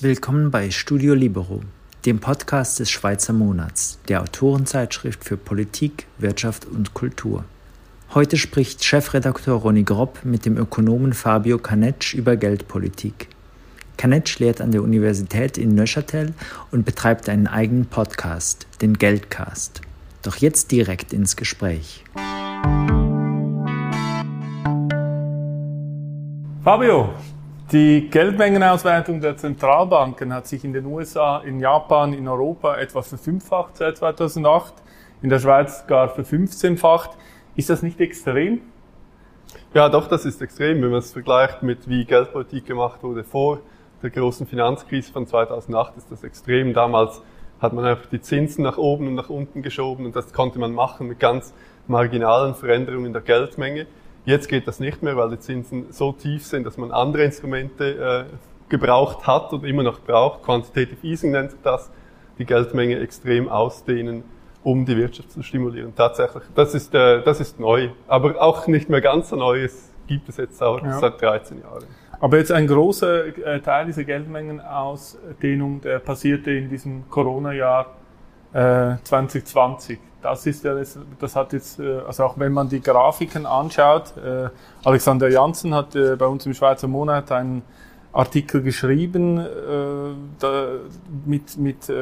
Willkommen bei Studio Libero, dem Podcast des Schweizer Monats, der Autorenzeitschrift für Politik, Wirtschaft und Kultur. Heute spricht Chefredakteur Ronny Gropp mit dem Ökonomen Fabio Canetsch über Geldpolitik. Canetsch lehrt an der Universität in Neuchâtel und betreibt einen eigenen Podcast, den Geldcast. Doch jetzt direkt ins Gespräch. Fabio, die Geldmengenausweitung der Zentralbanken hat sich in den USA, in Japan, in Europa etwa verfünffacht seit 2008, in der Schweiz gar verfünfzehnfacht. Ist das nicht extrem? Ja, doch, das ist extrem, wenn man es vergleicht mit wie Geldpolitik gemacht wurde vor der großen Finanzkrise von 2008, ist das extrem. Damals hat man einfach die Zinsen nach oben und nach unten geschoben und das konnte man machen mit ganz marginalen Veränderungen der Geldmenge. Jetzt geht das nicht mehr, weil die Zinsen so tief sind, dass man andere Instrumente äh, gebraucht hat und immer noch braucht. Quantitative Easing nennt sich das, die Geldmenge extrem ausdehnen, um die Wirtschaft zu stimulieren. Tatsächlich, das ist, äh, das ist neu, aber auch nicht mehr ganz so neu. Es gibt es jetzt auch ja. seit 13 Jahren. Aber jetzt ein großer äh, Teil dieser Geldmengenausdehnung, der passierte in diesem Corona-Jahr äh, 2020 das ist ja, das, das hat jetzt, äh, also auch wenn man die Grafiken anschaut, äh, Alexander Janssen hat äh, bei uns im Schweizer Monat einen Artikel geschrieben mit, mit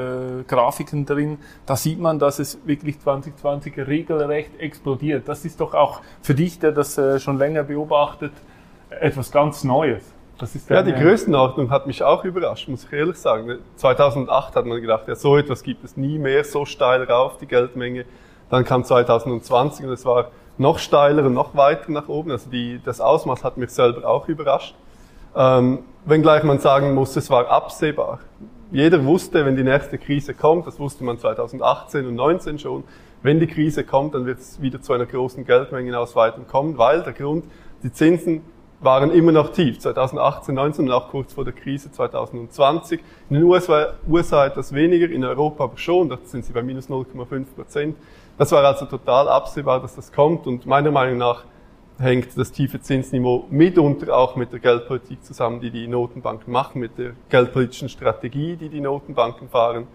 Grafiken drin. Da sieht man, dass es wirklich 2020 regelrecht explodiert. Das ist doch auch für dich, der das schon länger beobachtet, etwas ganz Neues. Ja, die Größenordnung hat mich auch überrascht, muss ich ehrlich sagen. 2008 hat man gedacht, ja, so etwas gibt es nie mehr, so steil rauf, die Geldmenge. Dann kam 2020 und es war noch steiler und noch weiter nach oben. Also die, das Ausmaß hat mich selber auch überrascht. Ähm, wenngleich man sagen muss, es war absehbar. Jeder wusste, wenn die nächste Krise kommt, das wusste man 2018 und 2019 schon, wenn die Krise kommt, dann wird es wieder zu einer großen Geldmengenausweitung kommen, weil der Grund, die Zinsen waren immer noch tief, 2018, 19 und auch kurz vor der Krise 2020. In den USA, USA etwas weniger, in Europa aber schon, da sind sie bei minus 0,5 Prozent. Das war also total absehbar, dass das kommt und meiner Meinung nach hängt das tiefe Zinsniveau mitunter auch mit der Geldpolitik zusammen, die die Notenbanken machen, mit der geldpolitischen Strategie, die die Notenbanken fahren.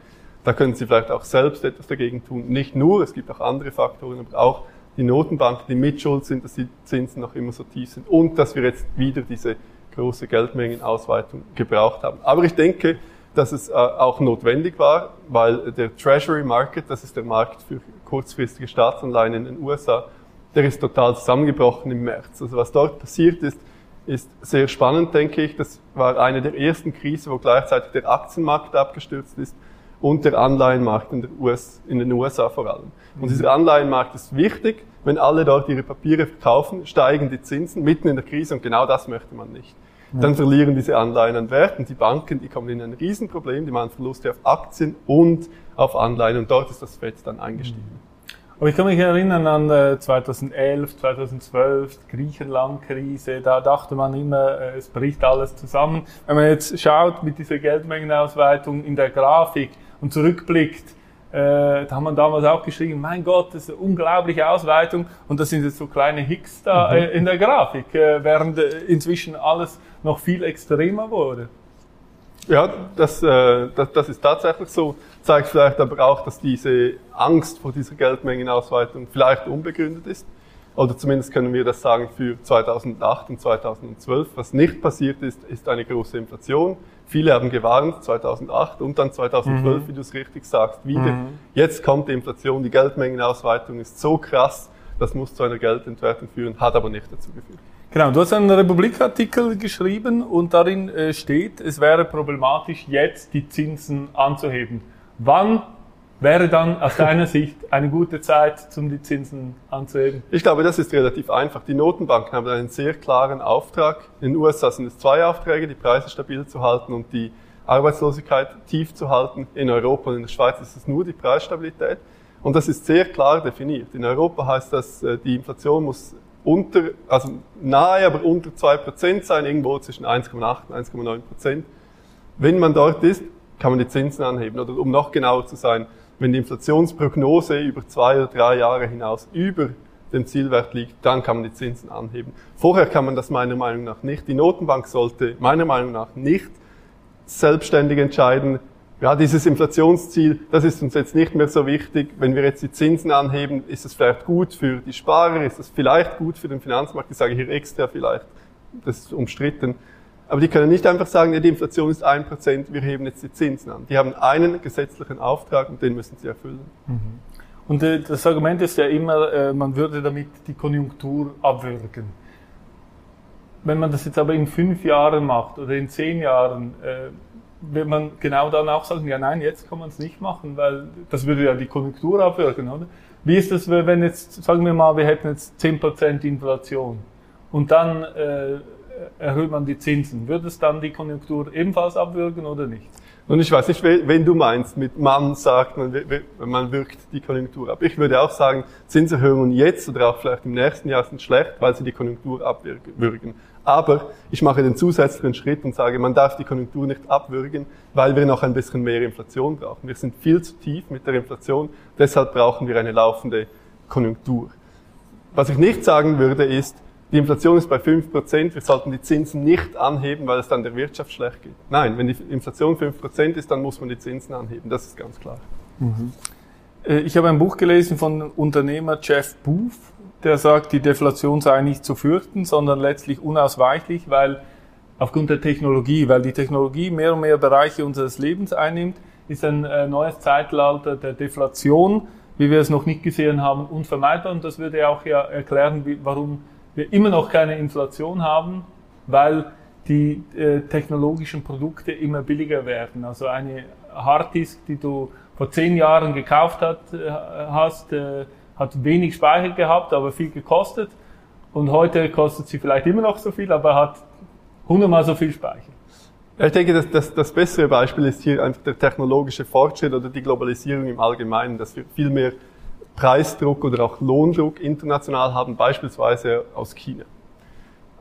Da können sie vielleicht auch selbst etwas dagegen tun. Nicht nur, es gibt auch andere Faktoren, aber auch die Notenbanken, die mitschuld sind, dass die Zinsen noch immer so tief sind und dass wir jetzt wieder diese große Geldmengenausweitung gebraucht haben. Aber ich denke, dass es äh, auch notwendig war, weil der Treasury Market, das ist der Markt für kurzfristige Staatsanleihen in den USA, der ist total zusammengebrochen im März. Also was dort passiert ist, ist sehr spannend, denke ich. Das war eine der ersten Krisen, wo gleichzeitig der Aktienmarkt abgestürzt ist und der Anleihenmarkt in, der US, in den USA vor allem. Und dieser Anleihenmarkt ist wichtig. Wenn alle dort ihre Papiere verkaufen, steigen die Zinsen mitten in der Krise und genau das möchte man nicht. Dann verlieren diese Anleihen an Wert und die Banken, die kommen in ein Riesenproblem, die machen Verluste auf Aktien und auf Anleihen und dort ist das Fett dann eingestiegen. Aber ich kann mich erinnern an 2011, äh, 2012, Griechenland-Krise, da dachte man immer, äh, es bricht alles zusammen. Wenn man jetzt schaut mit dieser Geldmengenausweitung in der Grafik und zurückblickt, äh, da haben man damals auch geschrieben, mein Gott, das ist eine unglaubliche Ausweitung und das sind jetzt so kleine Hicks da mhm. in der Grafik, während inzwischen alles noch viel extremer wurde. Ja, das, äh, das, das ist tatsächlich so. Zeigt vielleicht aber auch, dass diese Angst vor dieser Geldmengenausweitung vielleicht unbegründet ist. Oder zumindest können wir das sagen für 2008 und 2012. Was nicht passiert ist, ist eine große Inflation. Viele haben gewarnt, 2008 und dann 2012, mhm. wie du es richtig sagst, wieder. Mhm. Jetzt kommt die Inflation, die Geldmengenausweitung ist so krass, das muss zu einer Geldentwertung führen, hat aber nicht dazu geführt. Genau, du hast einen Republikartikel geschrieben und darin äh, steht, es wäre problematisch, jetzt die Zinsen anzuheben. Wann wäre dann aus deiner Sicht eine gute Zeit, um die Zinsen anzuheben? Ich glaube, das ist relativ einfach. Die Notenbanken haben einen sehr klaren Auftrag. In den USA sind es zwei Aufträge, die Preise stabil zu halten und die Arbeitslosigkeit tief zu halten. In Europa und in der Schweiz ist es nur die Preisstabilität. Und das ist sehr klar definiert. In Europa heißt das, äh, die Inflation muss unter, also nahe, aber unter 2% sein, irgendwo zwischen 1,8 und 1,9%. Wenn man dort ist, kann man die Zinsen anheben. Oder um noch genauer zu sein, wenn die Inflationsprognose über zwei oder drei Jahre hinaus über dem Zielwert liegt, dann kann man die Zinsen anheben. Vorher kann man das meiner Meinung nach nicht. Die Notenbank sollte meiner Meinung nach nicht selbstständig entscheiden, ja, dieses Inflationsziel, das ist uns jetzt nicht mehr so wichtig. Wenn wir jetzt die Zinsen anheben, ist es vielleicht gut für die Sparer, ist es vielleicht gut für den Finanzmarkt. Ich sage hier extra vielleicht, das ist umstritten. Aber die können nicht einfach sagen, ja, die Inflation ist ein Prozent, wir heben jetzt die Zinsen an. Die haben einen gesetzlichen Auftrag und den müssen sie erfüllen. Mhm. Und äh, das Argument ist ja immer, äh, man würde damit die Konjunktur abwürgen. Wenn man das jetzt aber in fünf Jahren macht oder in zehn Jahren, äh, wird man genau dann auch sagen, ja nein, jetzt kann man es nicht machen, weil das würde ja die Konjunktur abwürgen, oder? Wie ist das, wenn jetzt, sagen wir mal, wir hätten jetzt 10% Inflation und dann äh, erhöht man die Zinsen, würde es dann die Konjunktur ebenfalls abwürgen oder nicht? Und ich weiß nicht, wenn du meinst, mit man sagt, man, man wirkt die Konjunktur ab. Ich würde auch sagen, Zinserhöhungen jetzt oder auch vielleicht im nächsten Jahr sind schlecht, weil sie die Konjunktur abwürgen. Aber ich mache den zusätzlichen Schritt und sage, man darf die Konjunktur nicht abwürgen, weil wir noch ein bisschen mehr Inflation brauchen. Wir sind viel zu tief mit der Inflation, deshalb brauchen wir eine laufende Konjunktur. Was ich nicht sagen würde, ist, die Inflation ist bei 5%, wir sollten die Zinsen nicht anheben, weil es dann der Wirtschaft schlecht geht. Nein, wenn die Inflation 5% ist, dann muss man die Zinsen anheben, das ist ganz klar. Mhm. Äh, ich habe ein Buch gelesen von Unternehmer Jeff Booth, der sagt, die Deflation sei nicht zu fürchten, sondern letztlich unausweichlich, weil aufgrund der Technologie, weil die Technologie mehr und mehr Bereiche unseres Lebens einnimmt, ist ein äh, neues Zeitalter der Deflation, wie wir es noch nicht gesehen haben, unvermeidbar. Und das würde auch erklären, warum wir immer noch keine Inflation haben, weil die äh, technologischen Produkte immer billiger werden. Also eine Harddisk, die du vor zehn Jahren gekauft hat, äh, hast, äh, hat wenig Speicher gehabt, aber viel gekostet. Und heute kostet sie vielleicht immer noch so viel, aber hat hundertmal so viel Speicher. Ich denke, dass das, das bessere Beispiel ist hier einfach der technologische Fortschritt oder die Globalisierung im Allgemeinen, dass wir viel mehr Preisdruck oder auch Lohndruck international haben, beispielsweise aus China.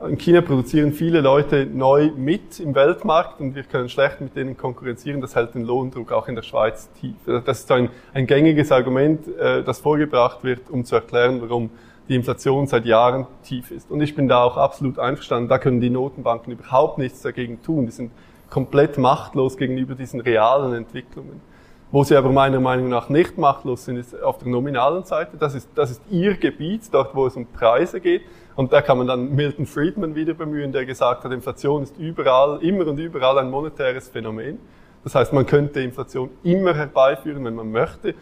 In China produzieren viele Leute neu mit im Weltmarkt und wir können schlecht mit denen konkurrenzieren. Das hält den Lohndruck auch in der Schweiz tief. Das ist ein, ein gängiges Argument, äh, das vorgebracht wird, um zu erklären, warum die Inflation seit Jahren tief ist. Und ich bin da auch absolut einverstanden. Da können die Notenbanken überhaupt nichts dagegen tun. Die sind komplett machtlos gegenüber diesen realen Entwicklungen. Wo sie aber meiner Meinung nach nicht machtlos sind, ist auf der nominalen Seite. Das ist, das ist ihr Gebiet, dort wo es um Preise geht. Und da kann man dann Milton Friedman wieder bemühen, der gesagt hat, Inflation ist überall, immer und überall ein monetäres Phänomen. Das heißt, man könnte Inflation immer herbeiführen, wenn man möchte.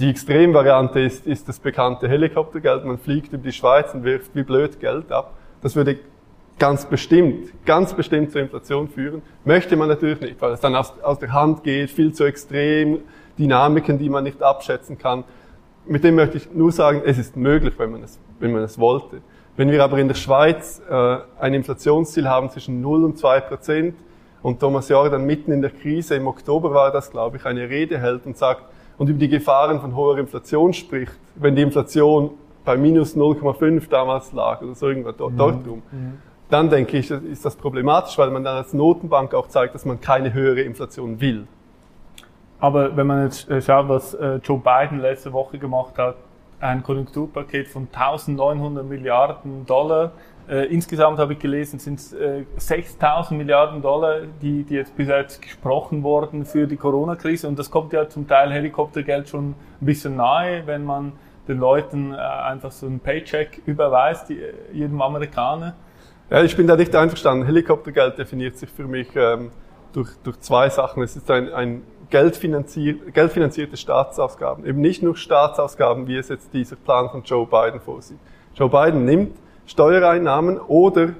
Die Extremvariante ist, ist das bekannte Helikoptergeld. Man fliegt über die Schweiz und wirft wie blöd Geld ab. Das würde ganz bestimmt, ganz bestimmt zur Inflation führen. Möchte man natürlich nicht, weil es dann aus, aus der Hand geht, viel zu extrem, Dynamiken, die man nicht abschätzen kann. Mit dem möchte ich nur sagen, es ist möglich, wenn man es, wenn man es wollte. Wenn wir aber in der Schweiz äh, ein Inflationsziel haben zwischen 0 und 2 Prozent und Thomas Jordan mitten in der Krise, im Oktober war das, glaube ich, eine Rede hält und sagt, und über die Gefahren von hoher Inflation spricht, wenn die Inflation bei minus 0,5 damals lag oder so irgendwas dort, mhm. dort rum, mhm dann denke ich, ist das problematisch, weil man dann als Notenbank auch zeigt, dass man keine höhere Inflation will. Aber wenn man jetzt äh, schaut, was äh, Joe Biden letzte Woche gemacht hat, ein Konjunkturpaket von 1900 Milliarden Dollar. Äh, insgesamt habe ich gelesen, sind es äh, 6000 Milliarden Dollar, die, die jetzt bis jetzt gesprochen wurden für die Corona-Krise. Und das kommt ja zum Teil Helikoptergeld schon ein bisschen nahe, wenn man den Leuten einfach so einen Paycheck überweist, jedem Amerikaner. Ja, ich bin da nicht einverstanden. Helikoptergeld definiert sich für mich ähm, durch, durch zwei Sachen. Es ist ein, ein geldfinanzier geldfinanzierte Staatsausgaben. Eben nicht nur Staatsausgaben, wie es jetzt dieser Plan von Joe Biden vorsieht. Joe Biden nimmt Steuereinnahmen oder,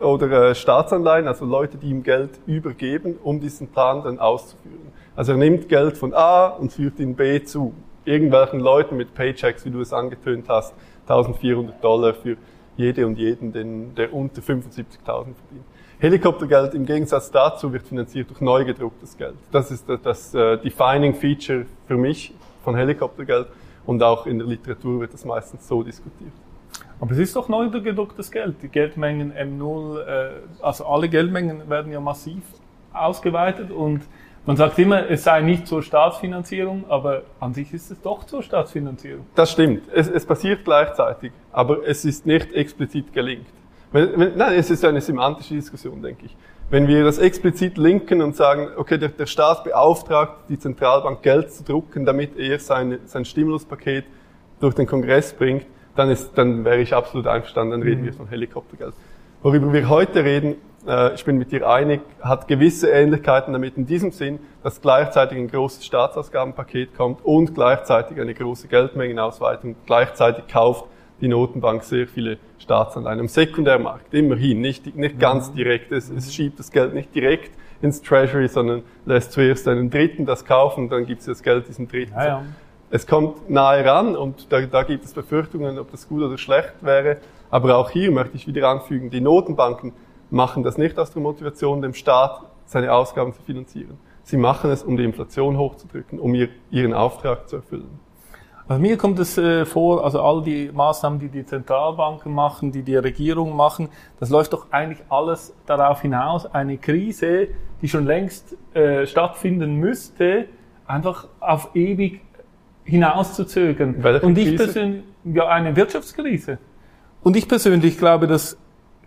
oder äh, Staatsanleihen, also Leute, die ihm Geld übergeben, um diesen Plan dann auszuführen. Also er nimmt Geld von A und führt ihn B zu. Irgendwelchen Leuten mit Paychecks, wie du es angetönt hast, 1400 Dollar für jede und jeden, den, der unter 75.000 verdient. Helikoptergeld im Gegensatz dazu wird finanziert durch neu gedrucktes Geld. Das ist das, das uh, Defining Feature für mich von Helikoptergeld und auch in der Literatur wird das meistens so diskutiert. Aber es ist doch neu gedrucktes Geld. Die Geldmengen M0, äh, also alle Geldmengen werden ja massiv ausgeweitet und Man sagt immer, es sei nicht zur Staatsfinanzierung, aber an sich ist es doch zur Staatsfinanzierung. Das stimmt. Es, es passiert gleichzeitig, aber es ist nicht explizit gelingt. Wenn, wenn, nein, es ist eine semantische Diskussion, denke ich. Wenn wir das explizit linken und sagen, okay, der, der Staat beauftragt die Zentralbank Geld zu drucken, damit er sein, sein Stimuluspaket durch den Kongress bringt, dann, ist, dann wäre ich absolut einverstanden, dann reden mhm. wir von Helikoptergeld. Worüber wir heute reden, äh, ich bin mit dir einig, hat gewisse Ähnlichkeiten damit in diesem Sinn, dass gleichzeitig ein großes Staatsausgabenpaket kommt und gleichzeitig eine große Geldmengenausweitung, gleichzeitig kauft die Notenbank sehr viele Staatsanleihen im Sekundärmarkt, immerhin, nicht, nicht ganz mhm. direkt, es, es schiebt das Geld nicht direkt ins Treasury, sondern lässt zuerst einen Dritten das kaufen, dann gibt es das Geld diesem Dritten. Ja, ja. Es kommt nahe ran und da, da gibt es Befürchtungen, ob das gut oder schlecht wäre. Aber auch hier möchte ich wieder anfügen, die Notenbanken machen das nicht aus der Motivation, dem Staat seine Ausgaben zu finanzieren. Sie machen es, um die Inflation hochzudrücken, um ihr, ihren Auftrag zu erfüllen. Also mir kommt es äh, vor, also all die Maßnahmen, die die Zentralbanken machen, die die Regierung machen, das läuft doch eigentlich alles darauf hinaus, eine Krise, die schon längst äh, stattfinden müsste, einfach auf ewig hinauszuzögern. Und ich persönlich, ja, eine Wirtschaftskrise. Und ich persönlich glaube, das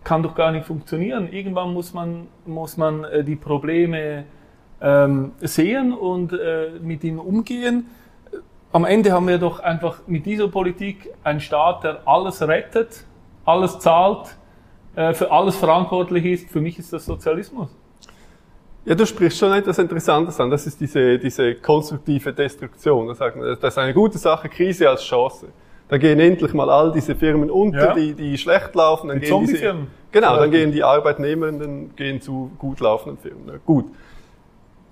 kann doch gar nicht funktionieren. Irgendwann muss man, muss man äh, die Probleme ähm, sehen und äh, mit ihnen umgehen. Am Ende haben wir doch einfach mit dieser Politik einen Staat, der alles rettet, alles zahlt, äh, für alles verantwortlich ist. Für mich ist das Sozialismus. Ja, du sprichst schon etwas Interessantes an. Das ist diese, diese konstruktive Destruktion. Das ist eine gute Sache, Krise als Chance. Da gehen endlich mal all diese Firmen unter, ja. die, die schlecht laufen. Dann die gehen diese, genau, dann gehen die Arbeitnehmenden gehen zu gut laufenden Firmen. Gut.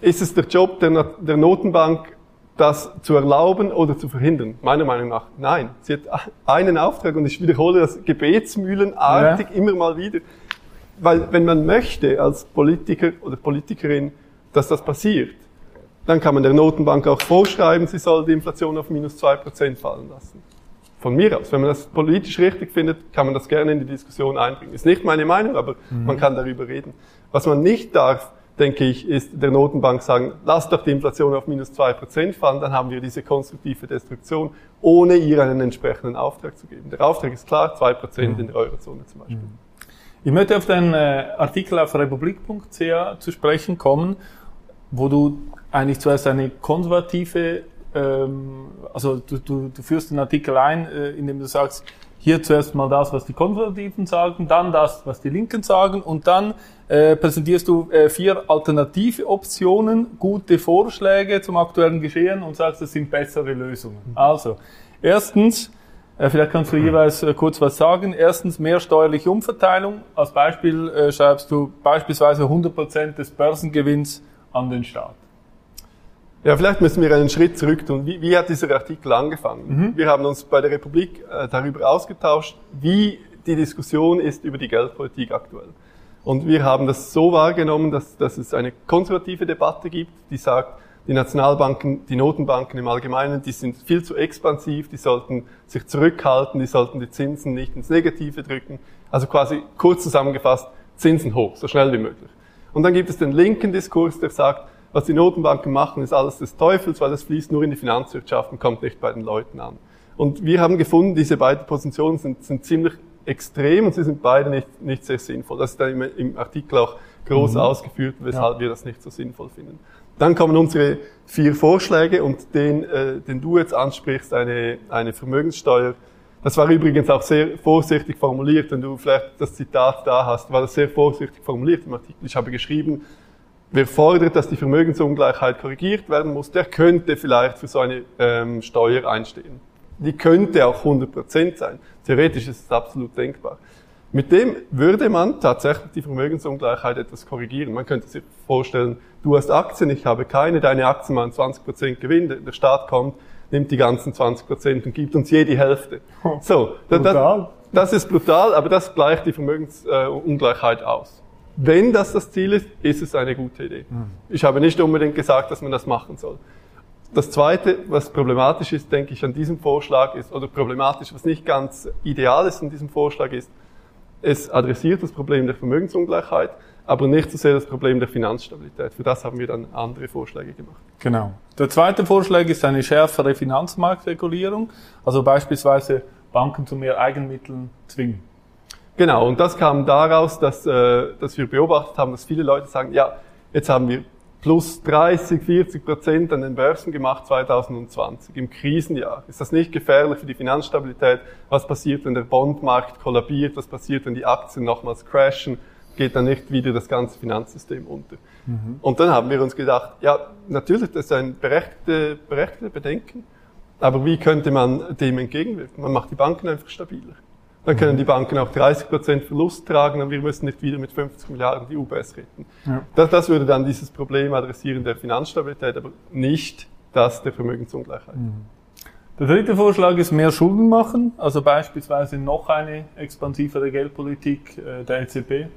Ist es der Job der, der Notenbank, das zu erlauben oder zu verhindern? Meiner Meinung nach nein. Sie hat einen Auftrag und ich wiederhole das gebetsmühlenartig ja. immer mal wieder. Weil wenn man möchte als Politiker oder Politikerin, dass das passiert, dann kann man der Notenbank auch vorschreiben, sie soll die Inflation auf minus zwei Prozent fallen lassen von mir aus. Wenn man das politisch richtig findet, kann man das gerne in die Diskussion einbringen. Ist nicht meine Meinung, aber mhm. man kann darüber reden. Was man nicht darf, denke ich, ist der Notenbank sagen, lass doch die Inflation auf minus zwei Prozent fallen, dann haben wir diese konstruktive Destruktion, ohne ihr einen entsprechenden Auftrag zu geben. Der Auftrag ist klar, zwei Prozent mhm. in der Eurozone zum Beispiel. Mhm. Ich möchte auf deinen äh, Artikel auf republik.ch zu sprechen kommen, wo du eigentlich zuerst eine konservative ähm, also du, du, du führst den Artikel ein, äh, indem du sagst, hier zuerst mal das, was die Konservativen sagen, dann das, was die Linken sagen und dann äh, präsentierst du äh, vier alternative Optionen, gute Vorschläge zum aktuellen Geschehen und sagst, das sind bessere Lösungen. Mhm. Also, erstens, äh, vielleicht kannst du jeweils äh, kurz was sagen. Erstens, mehr steuerliche Umverteilung. Als Beispiel äh, schreibst du beispielsweise 100% des Börsengewinns an den Staat. Ja, vielleicht müssen wir einen Schritt zurück tun. Wie, wie hat dieser Artikel angefangen? Mhm. Wir haben uns bei der Republik äh, darüber ausgetauscht, wie die Diskussion ist über die Geldpolitik aktuell. Und wir haben das so wahrgenommen, dass, dass es eine konservative Debatte gibt, die sagt, die Nationalbanken, die Notenbanken im Allgemeinen, die sind viel zu expansiv, die sollten sich zurückhalten, die sollten die Zinsen nicht ins Negative drücken. Also quasi kurz zusammengefasst, Zinsen hoch, so schnell wie möglich. Und dann gibt es den linken Diskurs, der sagt, was die Notenbanken machen, ist alles des Teufels, weil es fließt nur in die Finanzwirtschaft und kommt nicht bei den Leuten an. Und wir haben gefunden, diese beiden Positionen sind, sind ziemlich extrem und sie sind beide nicht, nicht sehr sinnvoll. Das ist dann im, im Artikel auch groß mhm. ausgeführt, weshalb ja. wir das nicht so sinnvoll finden. Dann kommen unsere vier Vorschläge und den, äh, den du jetzt ansprichst, eine, eine Vermögenssteuer. Das war übrigens auch sehr vorsichtig formuliert, wenn du vielleicht das Zitat da hast, war das sehr vorsichtig formuliert im Artikel. Ich habe geschrieben, Wer fordert, dass die Vermögensungleichheit korrigiert werden muss, der könnte vielleicht für so eine ähm, Steuer einstehen. Die könnte auch 100% sein. Theoretisch ist es absolut denkbar. Mit dem würde man tatsächlich die Vermögensungleichheit etwas korrigieren. Man könnte sich vorstellen, du hast Aktien, ich habe keine, deine Aktien machen 20% Gewinn, der Staat kommt, nimmt die ganzen 20% und gibt uns je die Hälfte. So, das, das ist brutal, aber das gleicht die Vermögensungleichheit aus. Wenn das das Ziel ist, ist es eine gute Idee. Mhm. Ich habe nicht unbedingt gesagt, dass man das machen soll. Das Zweite, was problematisch ist, denke ich, an diesem Vorschlag ist, oder problematisch, was nicht ganz ideal ist an diesem Vorschlag ist, es adressiert das Problem der Vermögensungleichheit, aber nicht so sehr das Problem der Finanzstabilität. Für das haben wir dann andere Vorschläge gemacht. Genau. Der zweite Vorschlag ist eine schärfere Finanzmarktregulierung, also beispielsweise Banken zu mehr Eigenmitteln zwingen. Genau, und das kam daraus, dass, äh, dass wir beobachtet haben, dass viele Leute sagen, ja, jetzt haben wir plus 30, 40 Prozent an den Börsen gemacht 2020 im Krisenjahr. Ist das nicht gefährlich für die Finanzstabilität? Was passiert, wenn der Bondmarkt kollabiert? Was passiert, wenn die Aktien nochmals crashen? Geht dann nicht wieder das ganze Finanzsystem unter? Mhm. Und dann haben wir uns gedacht, ja, natürlich, das ist ein berechtigte, berechtigte Bedenken. Aber wie könnte man dem entgegenwirken? Man macht die Banken einfach stabiler. Dann können die Banken auch 30% Verlust tragen und wir müssen nicht wieder mit 50 Milliarden die UBS retten. Ja. Das, das würde dann dieses Problem adressieren der Finanzstabilität, aber nicht das der Vermögensungleichheit. Mhm. Der dritte Vorschlag ist mehr Schulden machen, also beispielsweise noch eine expansivere Geldpolitik äh, der EZB.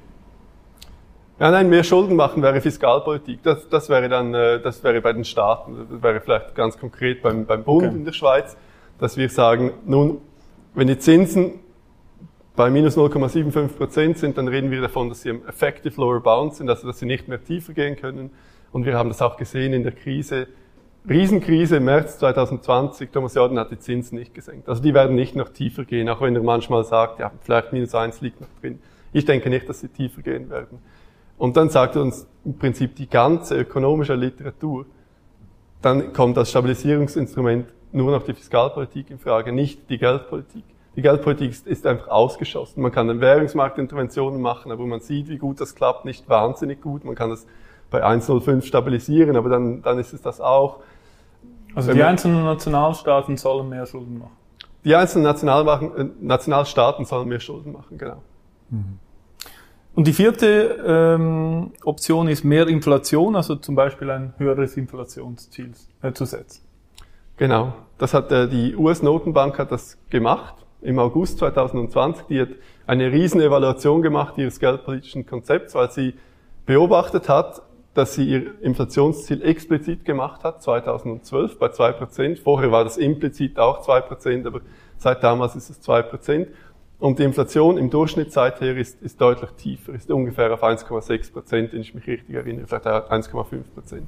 Ja, nein, mehr Schulden machen wäre Fiskalpolitik. Das, das wäre dann, äh, das wäre bei den Staaten, das wäre vielleicht ganz konkret beim, beim Bund okay. in der Schweiz, dass wir sagen, nun, wenn die Zinsen bei minus 0,75 Prozent sind, dann reden wir davon, dass sie im effective lower bound sind, also dass sie nicht mehr tiefer gehen können. Und wir haben das auch gesehen in der Krise, Riesenkrise im März 2020, Thomas Jordan hat die Zinsen nicht gesenkt. Also die werden nicht noch tiefer gehen, auch wenn er manchmal sagt, ja, vielleicht minus eins liegt noch drin. Ich denke nicht, dass sie tiefer gehen werden. Und dann sagt uns im Prinzip die ganze ökonomische Literatur, dann kommt als Stabilisierungsinstrument nur noch die Fiskalpolitik in Frage, nicht die Geldpolitik. Die Geldpolitik ist, ist einfach ausgeschossen. Man kann dann Währungsmarktinterventionen machen, aber man sieht, wie gut das klappt, nicht wahnsinnig gut. Man kann das bei 1,05 stabilisieren, aber dann, dann ist es das auch. Also die einzelnen Nationalstaaten sollen mehr Schulden machen? Die einzelnen äh, Nationalstaaten sollen mehr Schulden machen, genau. Mhm. Und die vierte ähm, Option ist mehr Inflation, also zum Beispiel ein höheres Inflationsziel äh, zu setzen. Genau, das hat äh, die US-Notenbank hat das gemacht im August 2020. Die hat eine riesen Evaluation gemacht ihres geldpolitischen Konzepts, weil sie beobachtet hat, dass sie ihr Inflationsziel explizit gemacht hat, 2012 bei 2%. Vorher war das implizit auch 2%, aber seit damals ist es 2%. Und die Inflation im Durchschnitt seither ist, ist deutlich tiefer, ist ungefähr auf 1,6% wenn ich mich richtig erinnere, vielleicht 1,5%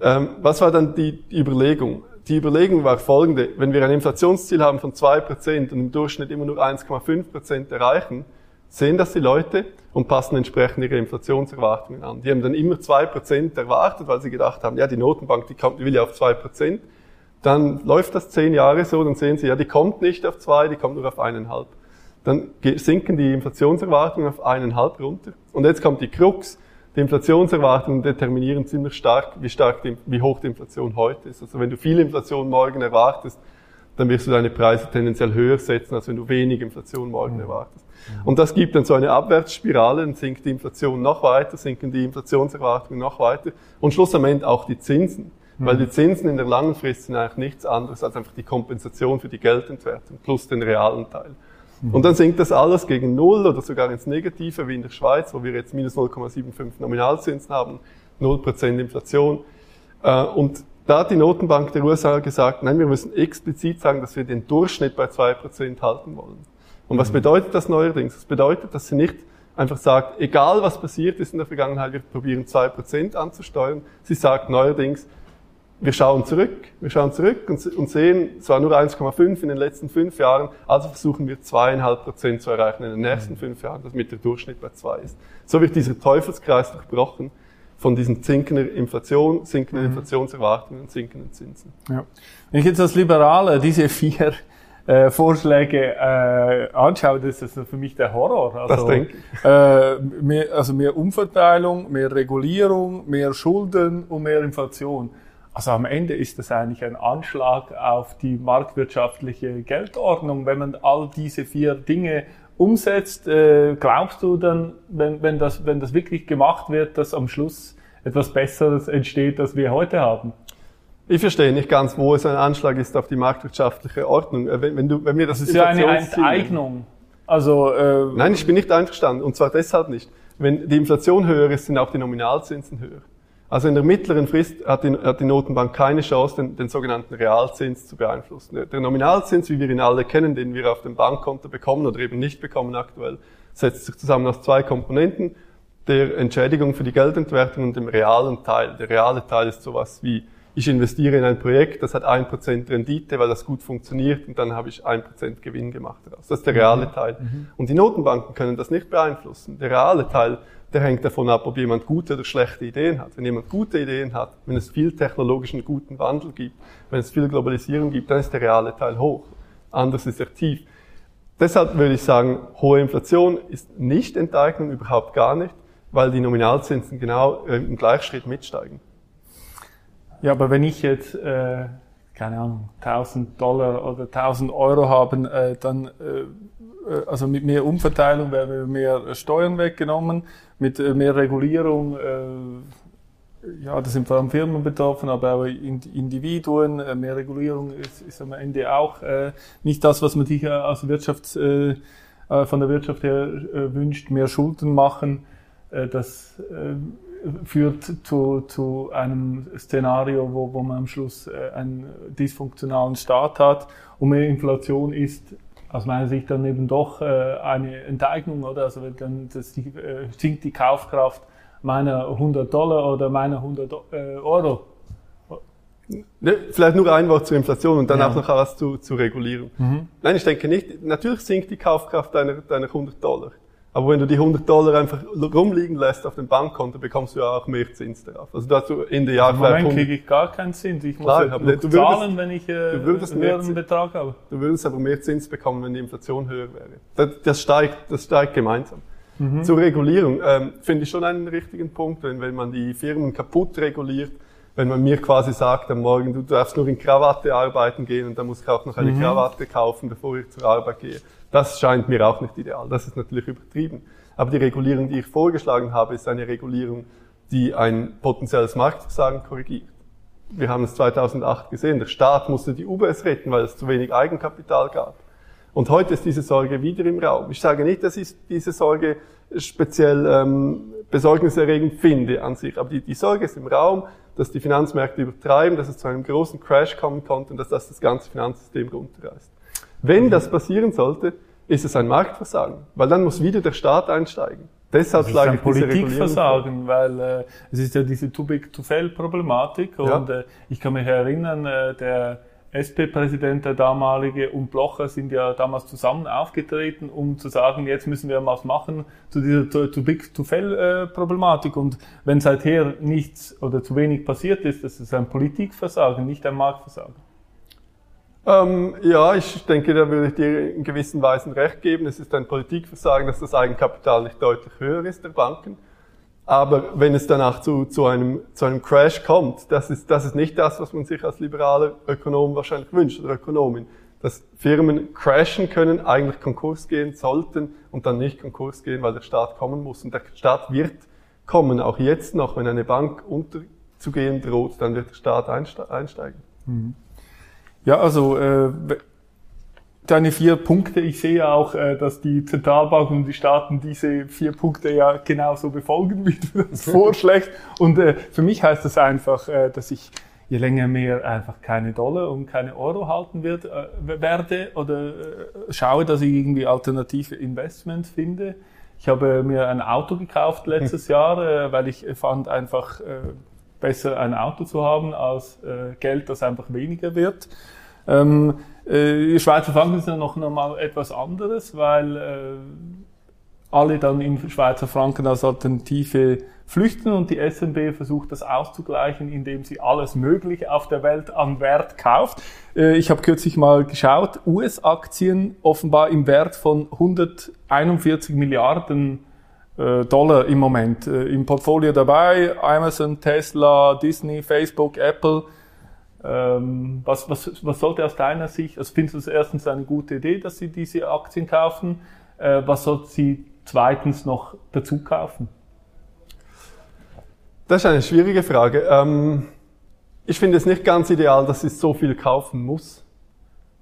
Ähm, was war dann die, die Überlegung? Die Überlegung war folgende. Wenn wir ein Inflationsziel haben von 2% und im Durchschnitt immer nur 1,5% erreichen, sehen das die Leute und passen entsprechend ihre Inflationserwartungen an. Die haben dann immer 2% erwartet, weil sie gedacht haben, ja, die Notenbank, die, kommt, die will ja auf 2%. Dann läuft das zehn Jahre so, dann sehen sie, ja, die kommt nicht auf 2, die kommt nur auf 1,5. Dann sinken die Inflationserwartungen auf 1,5 runter. Und jetzt kommt die Krux. Die Inflationserwartungen determinieren ziemlich stark, wie stark, die, wie hoch die Inflation heute ist. Also wenn du viel Inflation morgen erwartest, dann wirst du deine Preise tendenziell höher setzen, als wenn du wenig Inflation morgen mhm. erwartest. Und das gibt dann so eine Abwärtsspirale, dann sinkt die Inflation noch weiter, sinken die Inflationserwartungen noch weiter und schlussendlich auch die Zinsen. Mhm. Weil die Zinsen in der langen Frist sind eigentlich nichts anderes als einfach die Kompensation für die Geldentwertung plus den realen Teil. Mhm. Und dann sinkt das alles gegen Null oder sogar ins Negative, wie in der Schweiz, wo wir jetzt minus 0,75 Nominalzinsen haben, 0% Inflation. Äh, und da hat die Notenbank der USA gesagt, nein, wir müssen explizit sagen, dass wir den Durchschnitt bei 2% halten wollen. Und was mhm. bedeutet das neuerdings? Das bedeutet, dass sie nicht einfach sagt, egal was passiert ist in der Vergangenheit, wir probieren 2% anzusteuern. Sie sagt neuerdings, wir schauen zurück, wir schauen zurück und, und sehen, es war nur 1,5 in den letzten fünf Jahren, also versuchen wir zweieinhalb Prozent zu erreichen in den nächsten mhm. fünf Jahren, damit der Durchschnitt bei zwei ist. So wird dieser Teufelskreis durchbrochen von diesen sinkenden Inflation, sinkenden mhm. Inflationserwartungen und sinkenden Zinsen. Ja. Wenn ich jetzt als Liberaler diese vier äh, Vorschläge äh, anschaue, das ist für mich der Horror. Also, das denke ich. Äh, mehr, also mehr Umverteilung, mehr Regulierung, mehr Schulden und mehr Inflation. Also am Ende ist das eigentlich ein Anschlag auf die marktwirtschaftliche Geldordnung. Wenn man all diese vier Dinge umsetzt, äh, glaubst du dann, wenn, wenn, das, wenn das wirklich gemacht wird, dass am Schluss etwas Besseres entsteht, als wir heute haben? Ich verstehe nicht ganz, wo es ein Anschlag ist auf die marktwirtschaftliche Ordnung. Äh, wenn, wenn, du, wenn wir das, das ist ja eine Enteignung. Also, äh, Nein, ich bin nicht einverstanden. Und zwar deshalb nicht. Wenn die Inflation höher ist, sind auch die Nominalzinsen höher. Also in der mittleren Frist hat die, hat die Notenbank keine Chance, den, den, sogenannten Realzins zu beeinflussen. Der, Nominalzins, wie wir ihn alle kennen, den wir auf dem Bankkonto bekommen oder eben nicht bekommen aktuell, setzt sich zusammen aus zwei Komponenten, der Entschädigung für die Geldentwertung und dem realen Teil. Der reale Teil ist sowas wie, ich investiere in ein Projekt, das hat ein Prozent Rendite, weil das gut funktioniert und dann habe ich ein Prozent Gewinn gemacht daraus. Das ist der reale mhm. Teil. Mhm. Und die Notenbanken können das nicht beeinflussen. Der reale Teil, der hängt davon ab, ob jemand gute oder schlechte Ideen hat. Wenn jemand gute Ideen hat, wenn es viel technologischen guten Wandel gibt, wenn es viel Globalisierung gibt, dann ist der reale Teil hoch. Anders ist er tief. Deshalb würde ich sagen, hohe Inflation ist nicht Enteignung, überhaupt gar nicht, weil die Nominalzinsen genau im Gleichschritt mitsteigen. Ja, aber wenn ich jetzt, äh, keine Ahnung, 1000 Dollar oder 1000 Euro haben, äh, dann, äh, äh, also mit mehr Umverteilung werden mehr Steuern weggenommen, mit äh, mehr Regulierung, äh, ja, da sind vor allem Firmen betroffen, aber auch Individuen. Äh, mehr Regulierung ist, ist am Ende auch äh, nicht das, was man sich aus Wirtschafts, von der Wirtschaft her wünscht. Mehr Schulden machen, äh, das äh, führt zu, zu einem Szenario, wo, wo man am Schluss äh, einen dysfunktionalen Staat hat. Und mehr Inflation ist aus meiner Sicht dann eben doch äh, eine Enteignung, oder? Also dann das, die, äh, sinkt die Kaufkraft meiner 100 Dollar oder meiner 100 äh, Euro. Ne, vielleicht nur ein Wort zur Inflation und dann ja. auch noch was zu, zur Regulierung. Mhm. Nein, ich denke nicht. Natürlich sinkt die Kaufkraft deiner, deiner 100 Dollar. Aber wenn du die 100 Dollar einfach rumliegen lässt auf dem Bankkonto, bekommst du ja auch mehr Zins darauf. Also da du in der Jahr also Moment kriege ich gar keinen Zins. Ich muss Klar, ja du würdest, zahlen, wenn ich äh, du würdest einen höheren Betrag habe. Du würdest aber mehr Zins bekommen, wenn die Inflation höher wäre. Das, das steigt, das steigt gemeinsam. Mhm. Zur Regulierung ähm, finde ich schon einen richtigen Punkt, wenn, wenn man die Firmen kaputt reguliert, wenn man mir quasi sagt am Morgen, du darfst nur in Krawatte arbeiten gehen und dann muss ich auch noch eine mhm. Krawatte kaufen, bevor ich zur Arbeit gehe. Das scheint mir auch nicht ideal. Das ist natürlich übertrieben. Aber die Regulierung, die ich vorgeschlagen habe, ist eine Regulierung, die ein potenzielles Marktversagen korrigiert. Wir haben es 2008 gesehen. Der Staat musste die UBS retten, weil es zu wenig Eigenkapital gab. Und heute ist diese Sorge wieder im Raum. Ich sage nicht, dass ich diese Sorge speziell ähm, besorgniserregend finde an sich, aber die, die Sorge ist im Raum, dass die Finanzmärkte übertreiben, dass es zu einem großen Crash kommen konnte und dass das das ganze Finanzsystem runterreißt. Wenn das passieren sollte, ist es ein Marktversagen, weil dann muss wieder der Staat einsteigen. Deshalb das ist ein Politikversagen, weil äh, es ist ja diese Too Big to Fail Problematik und ja. äh, ich kann mich erinnern, äh, der SP-Präsident, der damalige, und Blocher sind ja damals zusammen aufgetreten, um zu sagen, jetzt müssen wir was machen zu dieser Too Big to Fail-Problematik. Und wenn seither nichts oder zu wenig passiert ist, das ist ein Politikversagen, nicht ein Marktversagen. Ähm, ja, ich denke, da würde ich dir in gewissen Weisen recht geben. Es ist ein Politikversagen, dass das Eigenkapital nicht deutlich höher ist der Banken. Aber wenn es danach zu, zu, einem, zu einem Crash kommt, das ist, das ist nicht das, was man sich als liberaler Ökonom wahrscheinlich wünscht oder Ökonomin. Dass Firmen crashen können, eigentlich Konkurs gehen sollten und dann nicht Konkurs gehen, weil der Staat kommen muss. Und der Staat wird kommen, auch jetzt noch, wenn eine Bank unterzugehen droht, dann wird der Staat einsteigen. Mhm. Ja, also äh, deine vier Punkte, ich sehe auch, äh, dass die Zentralbanken und die Staaten diese vier Punkte ja genauso befolgen, wie du das vorschlägst. Und äh, für mich heißt das einfach, äh, dass ich je länger mehr einfach keine Dollar und keine Euro halten wird, werde oder schaue, dass ich irgendwie alternative Investments finde. Ich habe mir ein Auto gekauft letztes Jahr, äh, weil ich fand einfach besser ein Auto zu haben als Geld, das einfach weniger wird. Äh, Schweizer Franken ist ja noch mal etwas anderes, weil äh, alle dann in Schweizer Franken als Alternative flüchten und die SNB versucht das auszugleichen, indem sie alles Mögliche auf der Welt an Wert kauft. Äh, ich habe kürzlich mal geschaut, US-Aktien offenbar im Wert von 141 Milliarden äh, Dollar im Moment äh, im Portfolio dabei. Amazon, Tesla, Disney, Facebook, Apple. Ähm, was, was, was sollte aus deiner Sicht, also findest du es erstens eine gute Idee, dass sie diese Aktien kaufen? Äh, was sollte sie zweitens noch dazu kaufen? Das ist eine schwierige Frage. Ähm, ich finde es nicht ganz ideal, dass sie so viel kaufen muss.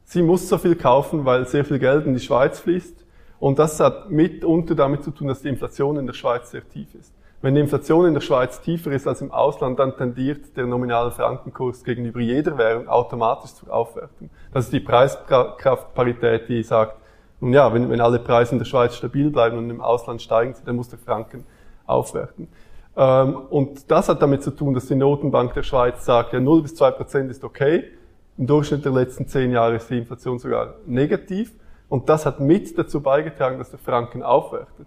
Sie muss so viel kaufen, weil sehr viel Geld in die Schweiz fließt. Und das hat mitunter damit zu tun, dass die Inflation in der Schweiz sehr tief ist. Wenn die Inflation in der Schweiz tiefer ist als im Ausland, dann tendiert der nominale Frankenkurs gegenüber jeder Währung automatisch zur Aufwertung. Das ist die Preiskraftparität, die sagt, Und ja, wenn, wenn alle Preise in der Schweiz stabil bleiben und im Ausland steigen, dann muss der Franken aufwerten. Ähm, und das hat damit zu tun, dass die Notenbank der Schweiz sagt, ja 0 bis 2 Prozent ist okay. Im Durchschnitt der letzten zehn Jahre ist die Inflation sogar negativ. Und das hat mit dazu beigetragen, dass der Franken aufwertet.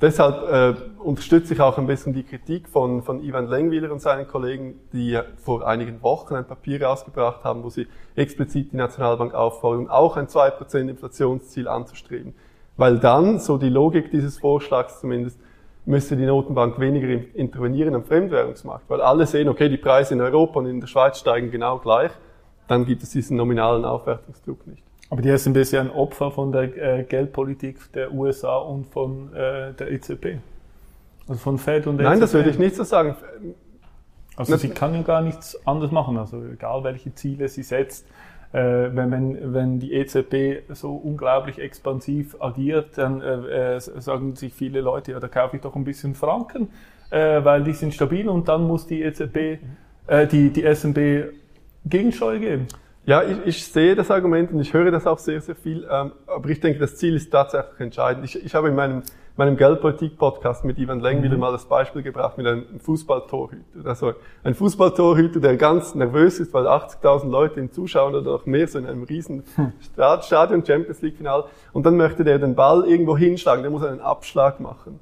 Deshalb äh, unterstütze ich auch ein bisschen die Kritik von, von Ivan Lengwiler und seinen Kollegen, die vor einigen Wochen ein Papier rausgebracht haben, wo sie explizit die Nationalbank auffordern, auch ein 2% Inflationsziel anzustreben. Weil dann, so die Logik dieses Vorschlags zumindest, müsste die Notenbank weniger intervenieren am Fremdwährungsmarkt, weil alle sehen, okay, die Preise in Europa und in der Schweiz steigen genau gleich, dann gibt es diesen nominalen Aufwertungsdruck nicht. Aber die ist ja ein Opfer von der äh, Geldpolitik der USA und von äh, der EZB. Also von Fed und der Nein, EZB. das würde ich nicht so sagen. Also sie kann ja gar nichts anderes machen. Also egal welche Ziele sie setzt, äh, wenn, wenn, wenn die EZB so unglaublich expansiv agiert, dann äh, äh, sagen sich viele Leute, ja, da kaufe ich doch ein bisschen Franken, weil die sind stabil und dann muss die EZB, die, die SNB Gegensteuer geben. Ja, ich, ich sehe das Argument und ich höre das auch sehr, sehr viel, ähm, aber ich denke, das Ziel ist tatsächlich entscheidend. Ich, ich habe in meinem, meinem Geldpolitik-Podcast mit Ivan Leng mhm. wieder mal das Beispiel gebracht mit einem Fußballtorhüter. Also ein Fußballtorhüter, der ganz nervös ist, weil 80.000 Leute ihm zuschauen oder noch mehr so in einem riesen hm. Stadion Champions League Final und dann möchte der den Ball irgendwo hinschlagen, der muss einen Abschlag machen.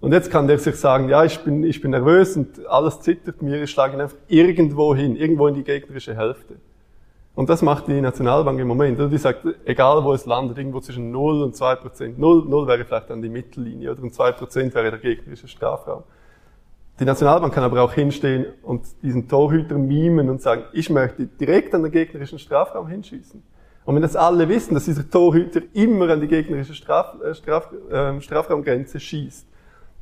Und jetzt kann der sich sagen, ja, ich bin, ich bin nervös und alles zittert mir, ich schlage ihn einfach irgendwo hin, irgendwo in die gegnerische Hälfte. Und das macht die Nationalbank im Moment. Die sagt, egal wo es landet, irgendwo zwischen 0 und 2 Prozent. 0, 0 wäre vielleicht dann die Mittellinie oder und 2 Prozent wäre der gegnerische Strafraum. Die Nationalbank kann aber auch hinstehen und diesen Torhüter mimen und sagen, ich möchte direkt an den gegnerischen Strafraum hinschießen. Und wenn das alle wissen, dass dieser Torhüter immer an die gegnerische Straf, äh, Straf, äh, Strafraumgrenze schießt,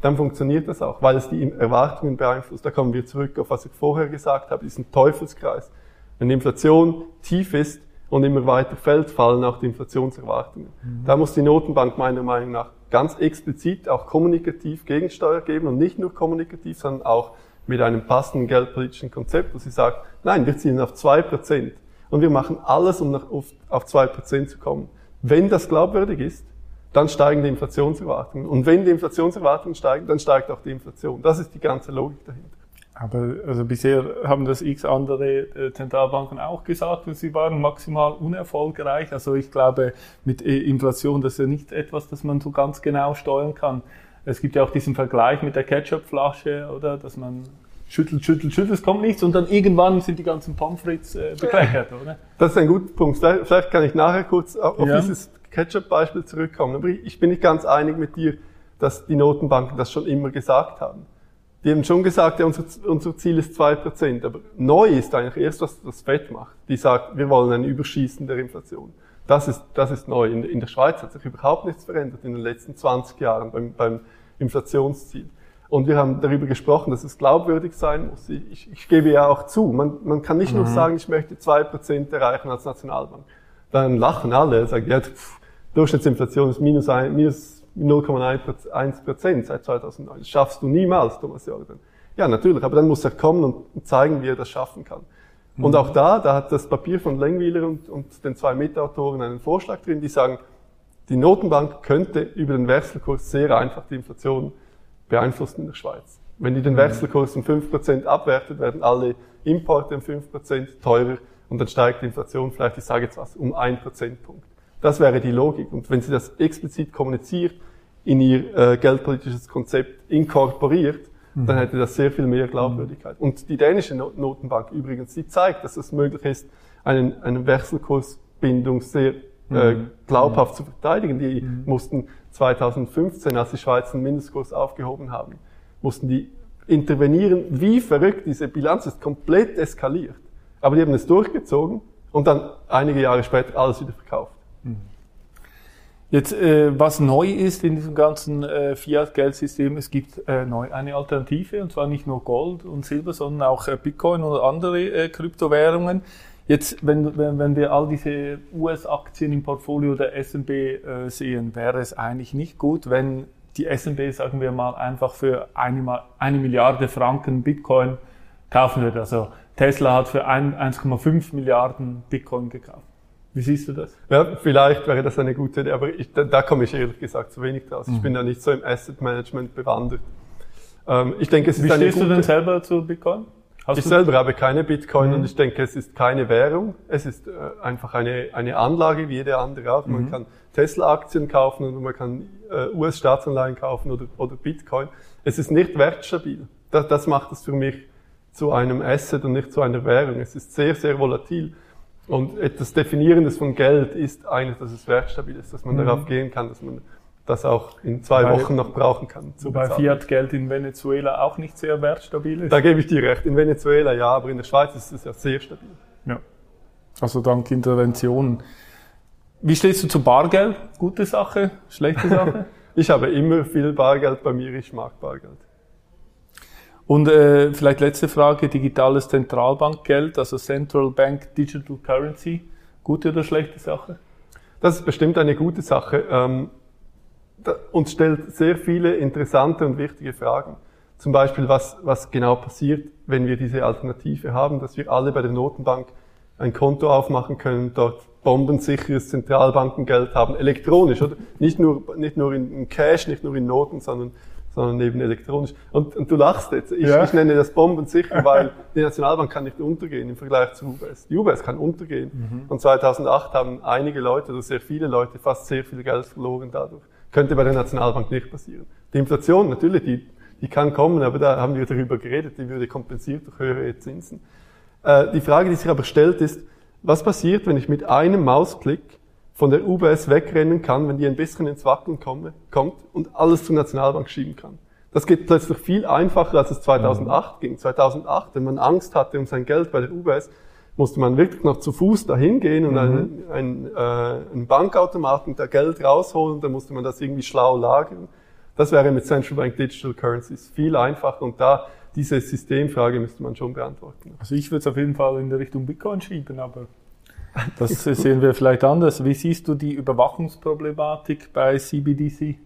dann funktioniert das auch, weil es die Erwartungen beeinflusst. Da kommen wir zurück auf was ich vorher gesagt habe, diesen Teufelskreis. Wenn die Inflation tief ist und immer weiter fällt, fallen auch die Inflationserwartungen. Mhm. Da muss die Notenbank meiner Meinung nach ganz explizit auch kommunikativ Gegensteuer geben und nicht nur kommunikativ, sondern auch mit einem passenden geldpolitischen Konzept, wo sie sagt, nein, wir ziehen auf zwei Prozent und wir machen alles, um nach, auf, auf zwei Prozent zu kommen. Wenn das glaubwürdig ist, dann steigen die Inflationserwartungen. Und wenn die Inflationserwartungen steigen, dann steigt auch die Inflation. Das ist die ganze Logik dahinter. Aber also bisher haben das x andere äh, Zentralbanken auch gesagt, sie waren maximal unerfolgreich. Also ich glaube, mit äh, Inflation, das ist ja nicht etwas, das man so ganz genau steuern kann. Es gibt ja auch diesen Vergleich mit der Ketchupflasche, oder, dass man schüttelt, schüttelt, schüttelt, es kommt nichts und dann irgendwann sind die ganzen Pommes frites äh, bekleckert, oder? Das ist ein guter Punkt. Vielleicht kann ich nachher kurz auf ja. dieses Ketchup-Beispiel zurückkommen. Aber ich bin nicht ganz einig mit dir, dass die Notenbanken das schon immer gesagt haben. Die haben schon gesagt, ja, unser, unser Ziel ist zwei Prozent. Aber neu ist eigentlich erst, was das FED macht. Die sagt, wir wollen ein Überschießen der Inflation. Das ist, das ist neu. In, in der Schweiz hat sich überhaupt nichts verändert in den letzten 20 Jahren beim, beim Inflationsziel. Und wir haben darüber gesprochen, dass es glaubwürdig sein muss. Ich, ich gebe ja auch zu, man, man kann nicht mhm. nur sagen, ich möchte zwei Prozent erreichen als Nationalbank. Dann lachen alle, sagen, ja, pff, Durchschnittsinflation ist minus, ein, minus 0,1 Prozent seit 2009. Das schaffst du niemals, Thomas Jordan. Ja, natürlich, aber dann muss er kommen und zeigen, wie er das schaffen kann. Mhm. Und auch da, da hat das Papier von Lengwieler und, und den zwei Mitautoren einen Vorschlag drin, die sagen, die Notenbank könnte über den Wechselkurs sehr einfach die Inflation beeinflussen in der Schweiz. Wenn die den mhm. Wechselkurs um 5% abwertet, werden alle Importe um 5% teurer und dann steigt die Inflation vielleicht, ich sage jetzt was, um 1 Prozentpunkt. Das wäre die Logik. Und wenn sie das explizit kommuniziert, in ihr äh, geldpolitisches Konzept inkorporiert, mhm. dann hätte das sehr viel mehr Glaubwürdigkeit. Mhm. Und die dänische Notenbank übrigens, die zeigt, dass es möglich ist, einen, einen Wechselkursbindung sehr äh, mhm. glaubhaft zu verteidigen. Die mhm. mussten 2015, als die Schweiz den Mindestkurs aufgehoben haben, mussten die intervenieren. Wie verrückt, diese Bilanz ist komplett eskaliert. Aber die haben es durchgezogen und dann einige Jahre später alles wieder verkauft. Jetzt, äh, was neu ist in diesem ganzen äh, Fiat-Geldsystem, es gibt äh, neu eine Alternative, und zwar nicht nur Gold und Silber, sondern auch äh, Bitcoin oder andere äh, Kryptowährungen. Jetzt, wenn, wenn, wenn wir all diese US-Aktien im Portfolio der S&B äh, sehen, wäre es eigentlich nicht gut, wenn die S&B, sagen wir mal, einfach für eine, eine Milliarde Franken Bitcoin kaufen würde. Also Tesla hat für 1,5 Milliarden Bitcoin gekauft. Wie siehst du das? Ja, vielleicht wäre das eine gute Idee, aber ich, da, da komme ich ehrlich gesagt zu wenig draus. Ich Mhm. bin da nicht so im Asset Management bewandert. Ähm, ich denke, es ist Wie eine stehst gute, du denn selber zu Bitcoin? Hast Ich selber habe keine Bitcoin Mhm. und ich denke, es ist keine Währung. Es ist äh, einfach eine, eine Anlage wie jede andere auch. Mhm. Man kann Tesla-Aktien kaufen und man kann äh, US-Staatsanleihen kaufen oder, oder Bitcoin. Es ist nicht wertstabil. Das, das macht es für mich zu einem Asset und nicht zu einer Währung. Es ist sehr, sehr volatil. Und etwas Definierendes von Geld ist eigentlich, dass es wertstabil ist, dass man Mhm. darauf gehen kann, dass man das auch in zwei Weil- Wochen noch brauchen kann. Wobei. Fiat-Geld in Venezuela auch nicht sehr wertstabil ist. Da gebe ich dir recht. In Venezuela ja, aber in der Schweiz ist es ja sehr stabil. Ja. Also dank Interventionen. Wie stehst du zu Bargeld? Gute Sache? Schlechte Sache? Ich habe immer viel Bargeld bei mir, ich mag Bargeld. Und äh, vielleicht letzte Frage, digitales Zentralbankgeld, also Central Bank Digital Currency. Gute oder schlechte Sache? Das ist bestimmt eine gute Sache ähm, und stellt sehr viele interessante und wichtige Fragen. Zum Beispiel, was, was genau passiert, wenn wir diese Alternative haben, dass wir alle bei der Notenbank ein Konto aufmachen können, dort bombensicheres Zentralbankengeld haben, elektronisch, oder? Nicht nur, nicht nur in Cash, nicht nur in Noten, sondern, sondern eben elektronisch. Und, und du lachst jetzt. Ich, Ja. ich nenne das bombensicher, weil die Nationalbank kann nicht untergehen im Vergleich zu UBS. Die UBS kann untergehen. Und 2008 haben einige Leute, oder sehr viele Leute, fast sehr viel Geld verloren dadurch. Könnte bei der Nationalbank nicht passieren. Die Inflation, natürlich, die, die kann kommen, aber da haben wir darüber geredet, die würde kompensiert durch höhere Zinsen. Äh, die Frage, die sich aber stellt, ist, was passiert, wenn ich mit einem Mausklick von der UBS wegrennen kann, wenn die ein bisschen ins Wackeln komme, kommt und alles zur Nationalbank schieben kann? Das geht plötzlich viel einfacher, als es 2008 ging. 2008, wenn man Angst hatte um sein Geld bei der UBS, musste man wirklich noch zu Fuß dahin gehen und einen, einen, äh, einen Bankautomaten da Geld rausholen, da musste man das irgendwie schlau lagern. Das wäre mit Central Bank Digital Currencies viel einfacher und da diese Systemfrage müsste man schon beantworten. Also ich würde es auf jeden Fall in der Richtung Bitcoin schieben, aber das sehen wir vielleicht anders. Wie siehst du die Überwachungsproblematik bei CBDC?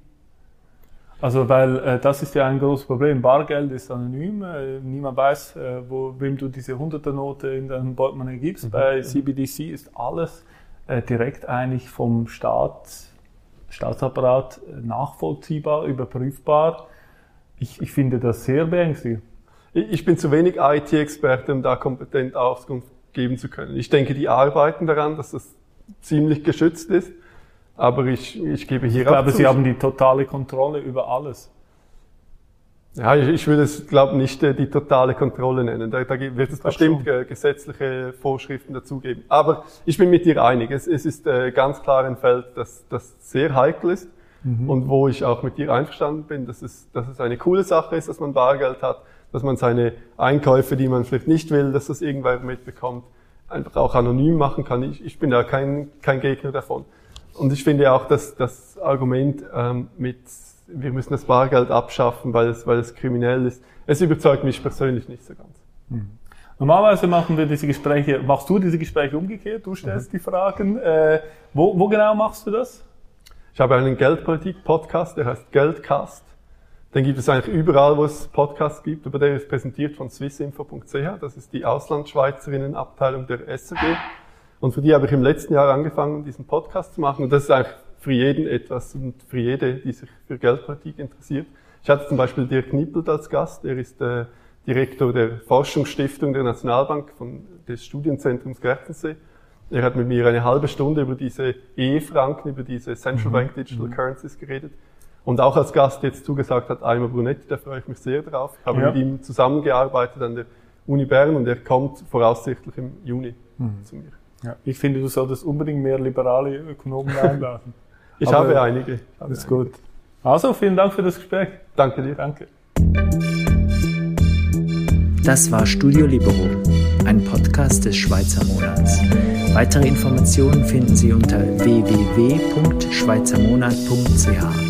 Also weil äh, das ist ja ein großes Problem. Bargeld ist anonym, äh, niemand weiß, äh, wo, wem du diese Hunderternote in deinem Portemonnaie gibst. Bei CBDC ist alles äh, direkt eigentlich vom Staat, Staatsapparat äh, nachvollziehbar, überprüfbar. Ich, ich finde das sehr beängstigend. Ich ich bin zu wenig IT-Experte, um da kompetent Auskunft geben zu können. Ich denke, die arbeiten daran, dass das ziemlich geschützt ist, aber ich, ich gebe hier Ich glaube, zu. sie haben die totale Kontrolle über alles. Ja, ich, ich würde es, glaube nicht äh, die totale Kontrolle nennen. Da, da wird es bestimmt äh, gesetzliche Vorschriften dazugeben. Aber ich bin mit dir einig. Es, es ist äh, ganz klar ein Feld, das, das sehr heikel ist und wo ich auch mit dir einverstanden bin, dass es, dass es eine coole Sache ist, dass man Bargeld hat, dass man seine Einkäufe, die man vielleicht nicht will, dass das irgendwer mitbekommt, einfach auch anonym machen kann. Ich, ich bin da kein, kein Gegner davon. Und ich finde auch, dass das Argument ähm, mit, wir müssen das Bargeld abschaffen, weil es, weil es kriminell ist, es überzeugt mich persönlich nicht so ganz. Normalerweise machen wir diese Gespräche, machst du diese Gespräche umgekehrt, du stellst die Fragen. Äh, wo, wo genau machst du das? Ich habe einen Geldpolitik-Podcast, der heißt Geldcast. Den gibt es eigentlich überall, wo es Podcasts gibt, aber der ist präsentiert von swissinfo.ch. Das ist die Auslandschweizerinnenabteilung der SRG. Und für die habe ich im letzten Jahr angefangen, diesen Podcast zu machen. Und das ist eigentlich für jeden etwas und für jede, die sich für Geldpolitik interessiert. Ich hatte zum Beispiel Dirk Nippelt als Gast. Er ist äh, Direktor der Forschungsstiftung der Nationalbank von, des Studienzentrums Gärtensee. Er hat mit mir eine halbe Stunde über diese E-Franken, über diese Central Bank Digital Currencies geredet. Und auch als Gast jetzt zugesagt hat Eimer Brunetti, da freue ich mich sehr drauf. Ich habe Ja. mit ihm zusammengearbeitet an der Uni Bern und er kommt voraussichtlich im Juni zu mir. Ja. Ich finde, du solltest unbedingt mehr liberale Ökonomen einladen. Ich Aber- habe einige. Ich habe Das ist gut. Also, vielen Dank für das Gespräch. Danke dir. Danke. Das war Studio Libero, ein Podcast des Schweizer Monats. Weitere Informationen finden Sie unter www.schweizermonat.ch.